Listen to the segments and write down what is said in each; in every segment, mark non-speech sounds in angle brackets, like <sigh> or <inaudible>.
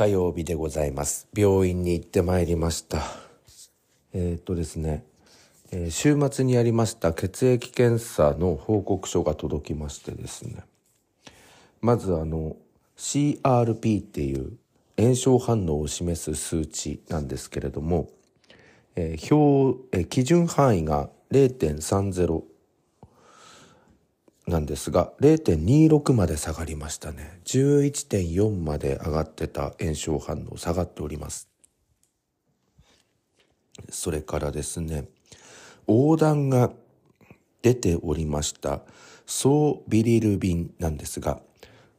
火曜日でございます。病院に行ってまいりました。えー、っとですね、えー週末にやりました血液検査の報告書が届きましてですね、まずあの CRP っていう炎症反応を示す数値なんですけれども、えー表えー基準範囲が0.30なんですが0.26まで下がりましたね。11.4まで上がってた炎症反応下がっております。それからですね横断が出ておりました総ビリルビンなんですが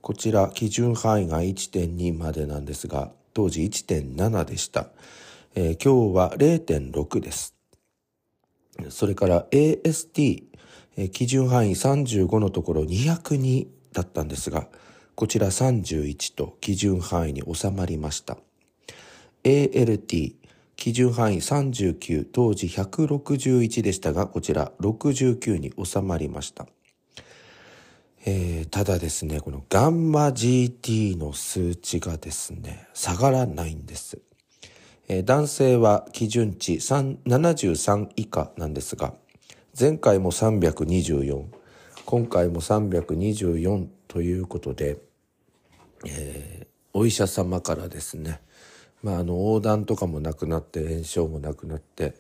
こちら基準範囲が1.2までなんですが当時1.7でした、えー今日は0.6です。それから AST、え基準範囲35のところ202だったんですが、こちら31と基準範囲に収まりました。ALT、基準範囲39、当時161でしたが、こちら69に収まりました。えーただですね、このガンマ GT の数値がですね、下がらないんです。えー男性は基準値73以下なんですが前回も324今回も324ということで、えーお医者様からですね、まあ、あの横断とかもなくなって炎症もなくなって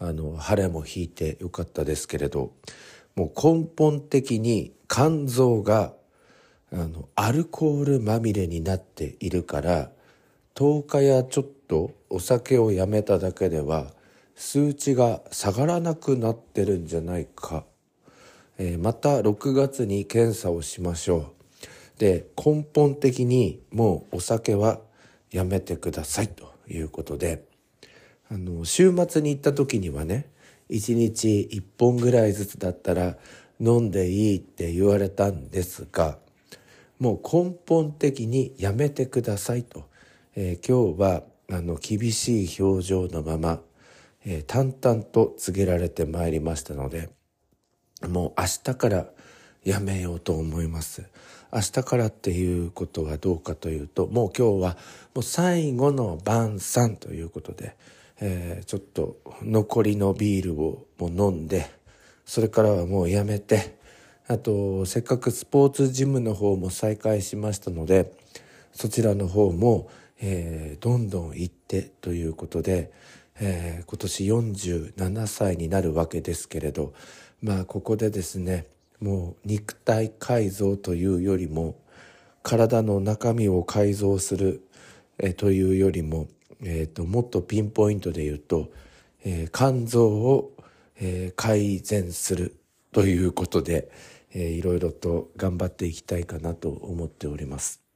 あの腫れも引いてよかったですけれどもう根本的に肝臓があのアルコールまみれになっているから10日やちょっとお酒をやめただけでは数値が下がらなくなってるんじゃないか、えーまた6月に検査をしましょう。で根本的にもうお酒はやめてください。ということで。あの週末に行った時にはね1日1本ぐらいずつだったら飲んでいいって言われたんですがもう根本的にやめてくださいと、えー今日はあの厳しい表情のまま、えー淡々と告げられてまいりましたのでもう明日からやめようと思います。明日からっていうことはどうかというともう今日はもう最後の晩餐ということで、えーちょっと残りのビールをもう飲んでそれからはもうやめてあとせっかくスポーツジムの方も再開しましたのでそちらの方も、えーどんどん行ってということで、えー今年47歳になるわけですけれどまあここでですねもう肉体改造というよりも体の中身を改造する、えーというよりも、えーともっとピンポイントで言うと、えー肝臓を、えー改善するということで、えーいろいろと頑張っていきたいかなと思っております。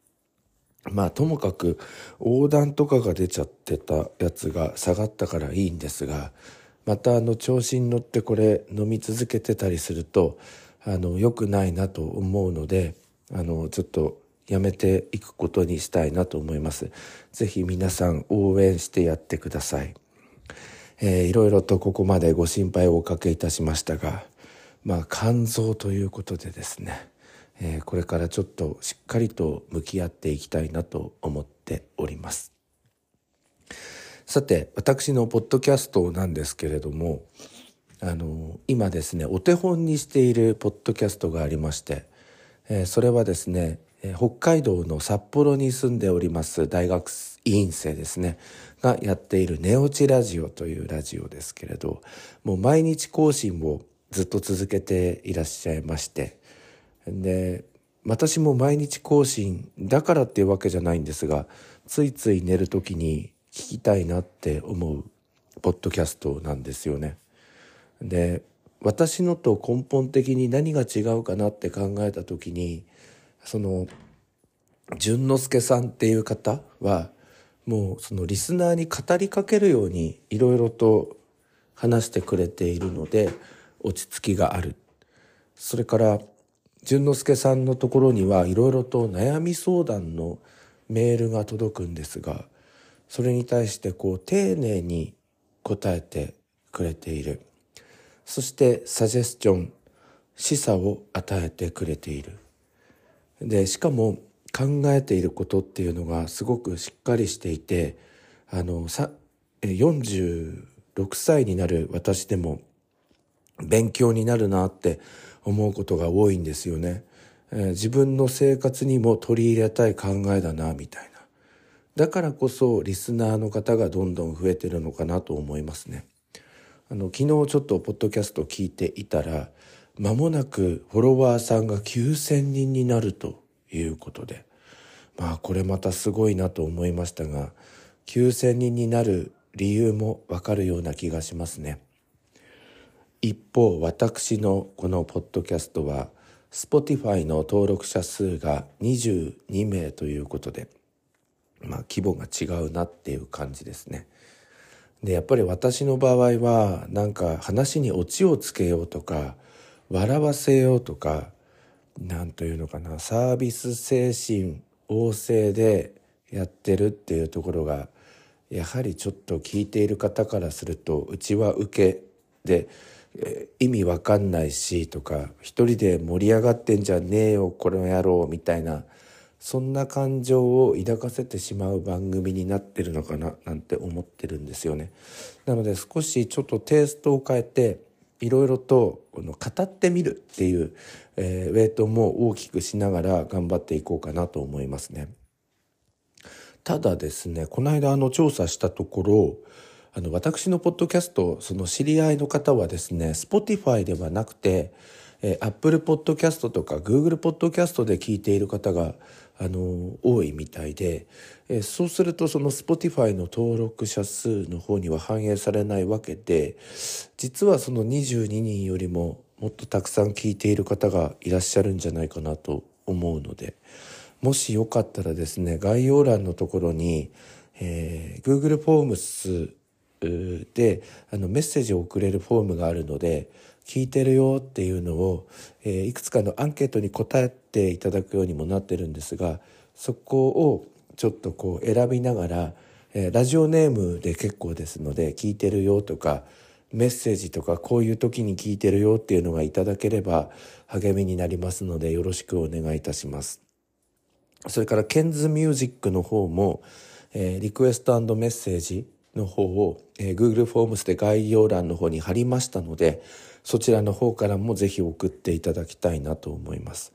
まあともかく横断とかが出ちゃってたやつが下がったからいいんですがまたあの調子に乗ってこれ飲み続けてたりするとあの良くないなと思うのであのちょっとやめていくことにしたいなと思います。ぜひ皆さん応援してやってください。えーいろいろとここまでご心配をおかけいたしましたが、まあ、肝臓ということでですね、えーこれからちょっとしっかりと向き合っていきたいなと思っております。さて、私のポッドキャストなんですけれども、あの、今ですね、お手本にしているポッドキャストがありまして、えーそれはですね、北海道の札幌に住んでおります大学院生ですね、がやっているネオチラジオというラジオですけれど、もう毎日更新をずっと続けていらっしゃいまして、で、私も毎日更新だからっていうわけじゃないんですが、ついつい寝るときに聞きたいなって思うポッドキャストなんですよね。で私のと根本的に何が違うかなって考えた時にその淳之介さんっていう方はもうそのリスナーに語りかけるようにいろいろと話してくれているので落ち着きがあるそれから淳之介さんのところにはいろいろと悩み相談のメールが届くんですがそれに対してこう丁寧に答えてくれている。そしてサジェスチョン示唆を与えてくれている。でしかも考えていることっていうのがすごくしっかりしていてあのさ46歳になる私でも勉強になるなって思うことが多いんですよね。えー、自分の生活にも取り入れたい考えだなみたいな。だからこそリスナーの方がどんどん増えてるのかなと思いますね。あの昨日ちょっとポッドキャスト聞いていたら間もなくフォロワーさんが9,000人になるということでまあこれまたすごいなと思いましたが9,000人になる理由もわかるような気がしますね。一方私のこのポッドキャストは Spotify の登録者数が22名ということでまあ規模が違うなっていう感じですね。でやっぱり私の場合はなんか話にオチをつけようとか笑わせようとか何というのかなサービス精神旺盛でやってるっていうところがやはりちょっと聞いている方からするとうちは受けで、え意味わかんないしとか一人で盛り上がってんじゃねえよこの野郎みたいなそんな感情を抱かせてしまう番組になってるのかななんて思ってるんですよね。なので少しちょっとテイストを変えていろいろとこの語ってみるっていう、えー、ウェイトも大きくしながら頑張っていこうかなと思いますね。ただですねこの間あの調査したところあの私のポッドキャストその知り合いの方はですね Spotify ではなくて、えー、Apple Podcast とか Google Podcast で聞いている方があの多いみたいで、え、そうするとその Spotify の登録者数の方には反映されないわけで実はその22人よりももっとたくさん聞いている方がいらっしゃるんじゃないかなと思うのでもしよかったらですね概要欄のところに、えー、Google フォームスであのメッセージを送れるフォームがあるので聞いてるよっていうのを、えー、いくつかのアンケートに答えていただくようにもなってるんですがそこをちょっとこう選びながら、えー、ラジオネームで結構ですので聞いてるよとかメッセージとかこういう時に聞いてるよっていうのがいただければ励みになりますのでよろしくお願いいたします。それからケンズミュージックの方も、えー、リクエストメッセージの方を、えー、Google フォームスで概要欄の方に貼りましたのでそちらの方からもぜひ送っていただきたいなと思います。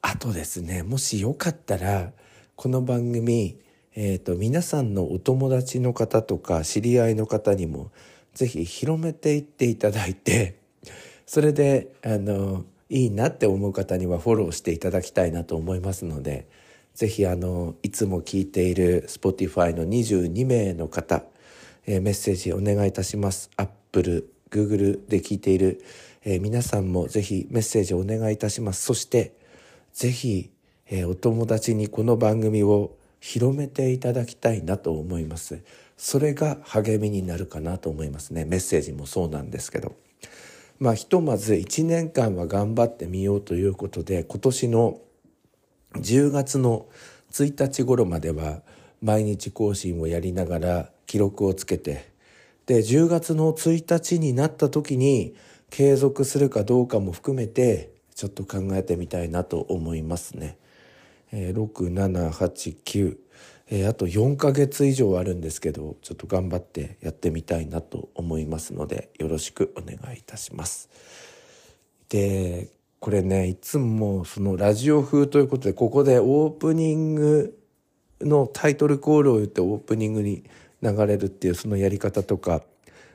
あとですね、もしよかったら、この番組、えっ、ー、と、皆さんのお友達の方とか知り合いの方にも、ぜひ広めていっていただいて、それで、あの、いいなって思う方にはフォローしていただきたいなと思いますので、ぜひあの、いつも聞いている Spotify の22名の方、えー、メッセージお願いいたします。Apple Google で聞いている、えー、皆さんもぜひメッセージをお願いいたします。そして、ぜひ、えー、お友達にこの番組を広めていただきたいなと思います。それが励みになるかなと思いますね。メッセージもそうなんですけど。まあ、ひとまず1年間は頑張ってみようということで、今年の10月の1日頃までは毎日更新をやりながら記録をつけてで10月の1日になった時に継続するかどうかも含めてちょっと考えてみたいなと思いますね。えー、6789、えー、あと4ヶ月以上あるんですけどちょっと頑張ってやってみたいなと思いますのでよろしくお願いいたします。でこれねいつもそのラジオ風ということでここでオープニングのタイトルコールを言ってオープニングに流れるっていうそのやり方とか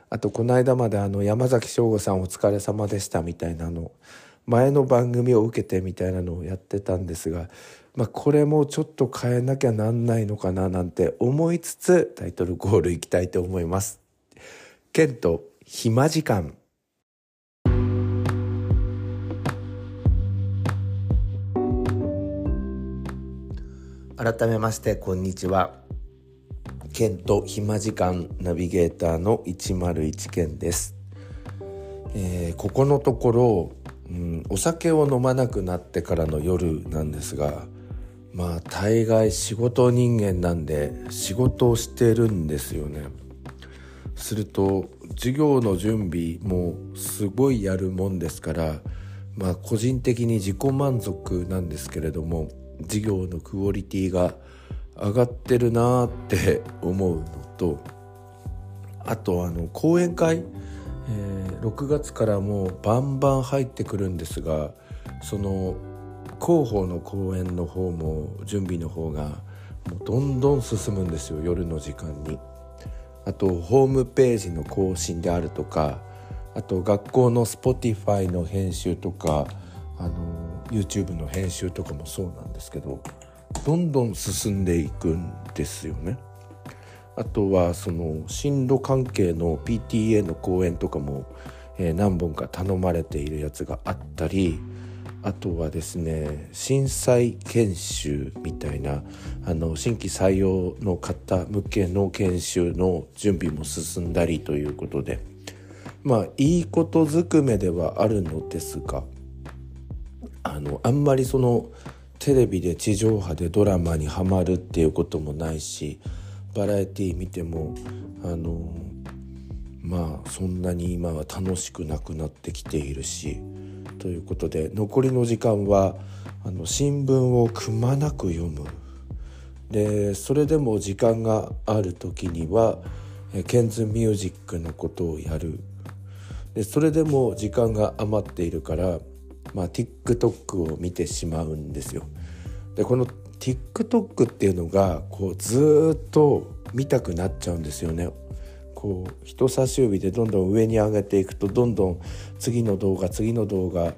あとこの間まであの山崎翔吾さんお疲れ様でしたみたいなの前の番組を受けてみたいなのをやってたんですが、まあ、これもちょっと変えなきゃなんないのかななんて思いつつタイトルコールいきたいと思います。ケント暇時間改めましてこんにちは。県と暇時間ナビゲーターの101県です、えー、ここのところ、うん、お酒を飲まなくなってからの夜なんですがまあ大概仕事人間なんで仕事をしてるんですよね。すると授業の準備もすごいやるもんですからまあ個人的に自己満足なんですけれども事業のクオリティが上がってるなって <laughs> 思うのとあとあの講演会、えー、6月からもうバンバン入ってくるんですがその広報の講演の方も準備の方がもうどんどん進むんですよ夜の時間に。あとホームページの更新であるとかあと学校の Spotify の編集とかあの YouTube の編集とかもそうなんですけどどんどん進んでいくんですよね。あとはその進路関係の PTA の講演とかも、え、何本か頼まれているやつがあったりあとはですね震災研修みたいなあの新規採用の方向けの研修の準備も進んだりということでまあいいことずくめではあるのですがあのあんまりそのテレビで地上波でドラマにはまるっていうこともないしバラエティー見てもあのまあそんなに今は楽しくなくなってきているしということで残りの時間はあの新聞をくまなく読む。でそれでも時間がある時にはケンズミュージックのことをやる。でそれでも時間が余っているからまあ、TikTok を見てしまうんですよ。でこの TikTok っていうのがこうずっと見たくなっちゃうんですよね。こう人差し指でどんどん上に上げていくとどんどん次の動画次の動画っ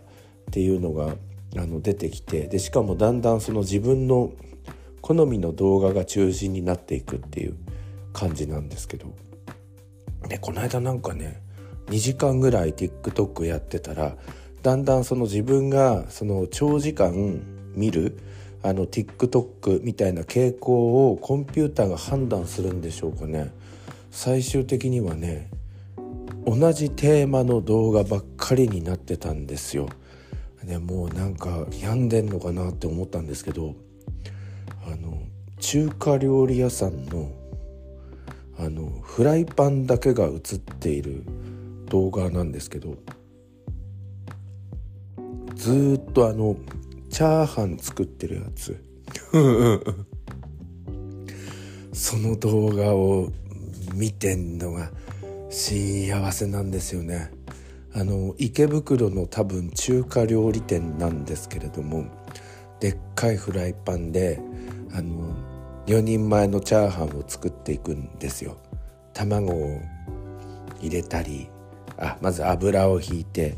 ていうのがあの出てきてでしかもだんだんその自分の好みの動画が中心になっていくっていう感じなんですけどでこの間なんかね2時間ぐらい TikTok やってたらだんだんその自分がその長時間見るあの TikTok みたいな傾向をコンピューターが判断するんでしょうかね最終的にはね同じテーマの動画ばっかりになってたんですよ。ね、もうなんか病んでんのかなって思ったんですけどあの中華料理屋さんのあのフライパンだけが映っている動画なんですけどずっとあのチャーハン作ってるやつ。その動画を見てんのが幸せなんですよね。あの池袋の多分中華料理店なんですけれどもでっかいフライパンであの4人前のチャーハンを作っていくんですよ。卵を入れたりあまず油をひいて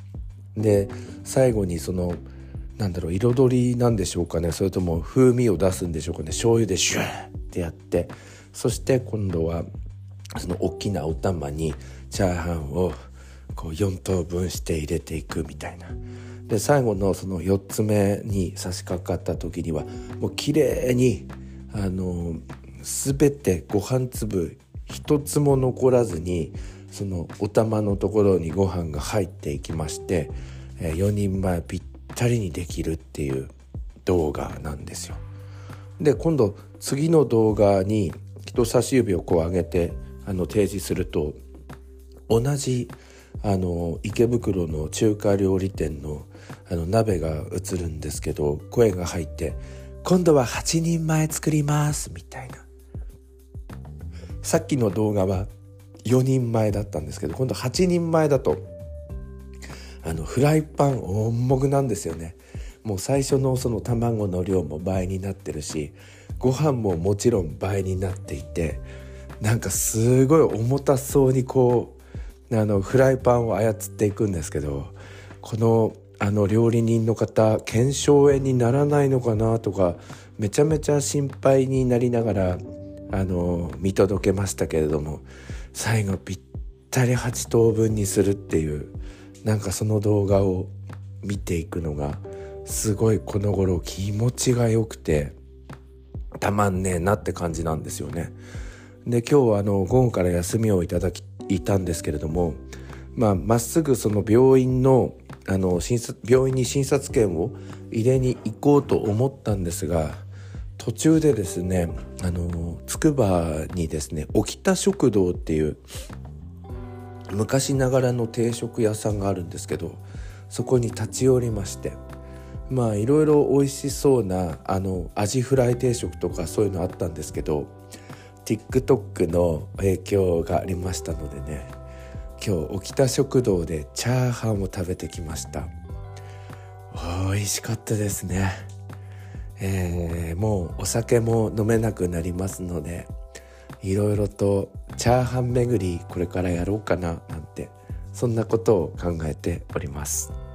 で最後にそのなんだろう彩りなんでしょうかね。それとも風味を出すんでしょうかね。醤油でシューってやって。そして今度はその大きなお玉にチャーハンをこう4等分して入れていくみたいな。で最後のその4つ目に差し掛かった時にはもう綺麗にあの全てご飯粒一つも残らずにそのお玉のところにご飯が入っていきまして、4人前ぴったりにできるっていう動画なんですよ。で今度次の動画に人差し指をこう上げてあの提示すると同じあの池袋の中華料理店のあの鍋が映るんですけど声が入って「今度は8人前作ります」みたいなさっきの動画は4人前だったんですけど今度8人前だとあのフライパン重くなんですよね。もう最初のその卵の量も倍になってるしご飯ももちろん倍になっていてなんかすごい重たそうにこうあのフライパンを操っていくんですけどこのあの料理人の方腱鞘炎にならないのかなとかめちゃめちゃ心配になりながらあの見届けましたけれども最後ぴったり8等分にするっていうなんかその動画を見ていくのがすごいこの頃気持ちが良くてたまんねえなって感じなんですよね。で今日はあの午後から休みをいただきいたんですけれどもまあ、まっすぐその病院のあの診察病院に診察券を入れに行こうと思ったんですが途中でですねあのつくばにですね沖田食堂っていう昔ながらの定食屋さんがあるんですけどそこに立ち寄りましてまあいろいろ美味しそうなあのアジフライ定食とかそういうのあったんですけど TikTok の影響がありましたのでね今日沖田食堂でチャーハンを食べてきました。美味しかったですね。えー、もうお酒も飲めなくなりますのでいろいろとチャーハン巡りこれからやろうかななんてそんなことを考えております。